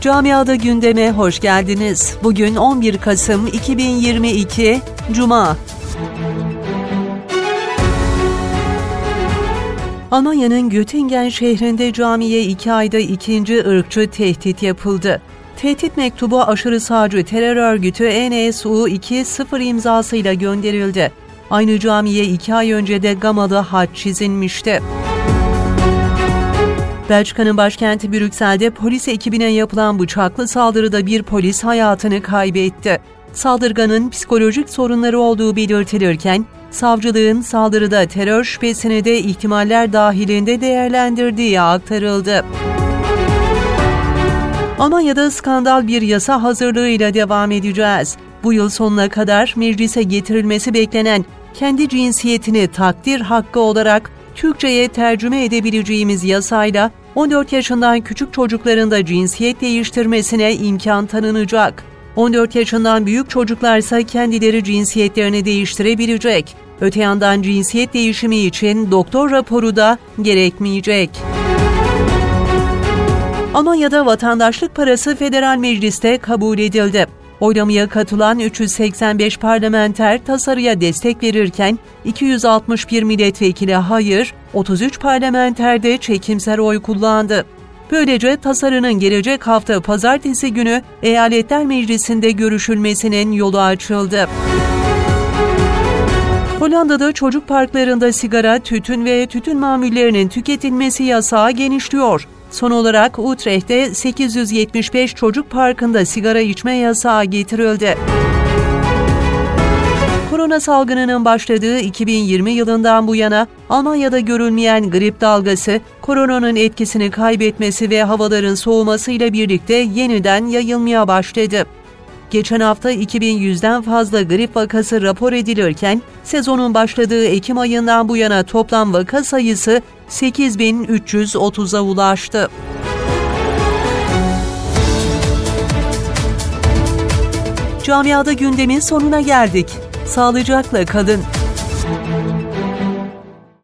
Camiada gündeme hoş geldiniz. Bugün 11 Kasım 2022 Cuma. Almanya'nın Göttingen şehrinde camiye iki ayda ikinci ırkçı tehdit yapıldı. Tehdit mektubu aşırı sağcı terör örgütü NSU-2 imzasıyla gönderildi. Aynı camiye iki ay önce de Gama'da haç çizilmişti. Belçika'nın başkenti Brüksel'de polis ekibine yapılan bıçaklı saldırıda bir polis hayatını kaybetti. Saldırganın psikolojik sorunları olduğu belirtilirken, savcılığın saldırıda terör şüphesini de ihtimaller dahilinde değerlendirdiği aktarıldı. Almanya'da skandal bir yasa hazırlığıyla devam edeceğiz. Bu yıl sonuna kadar meclise getirilmesi beklenen kendi cinsiyetini takdir hakkı olarak Türkçe'ye tercüme edebileceğimiz yasayla 14 yaşından küçük çocukların da cinsiyet değiştirmesine imkan tanınacak. 14 yaşından büyük çocuklarsa kendileri cinsiyetlerini değiştirebilecek. Öte yandan cinsiyet değişimi için doktor raporu da gerekmeyecek. Almanya'da vatandaşlık parası federal mecliste kabul edildi. Oylamaya katılan 385 parlamenter tasarıya destek verirken 261 milletvekili hayır, 33 parlamenter de çekimser oy kullandı. Böylece tasarının gelecek hafta pazartesi günü Eyaletler Meclisi'nde görüşülmesinin yolu açıldı. Hollanda'da çocuk parklarında sigara, tütün ve tütün mamullerinin tüketilmesi yasağı genişliyor. Son olarak Utrecht'te 875 çocuk parkında sigara içme yasağı getirildi. Korona salgınının başladığı 2020 yılından bu yana Almanya'da görülmeyen grip dalgası, koronanın etkisini kaybetmesi ve havaların soğumasıyla birlikte yeniden yayılmaya başladı. Geçen hafta 2100'den fazla grip vakası rapor edilirken, sezonun başladığı Ekim ayından bu yana toplam vaka sayısı 8330'a ulaştı. Camiada gündemin sonuna geldik. Sağlıcakla kalın.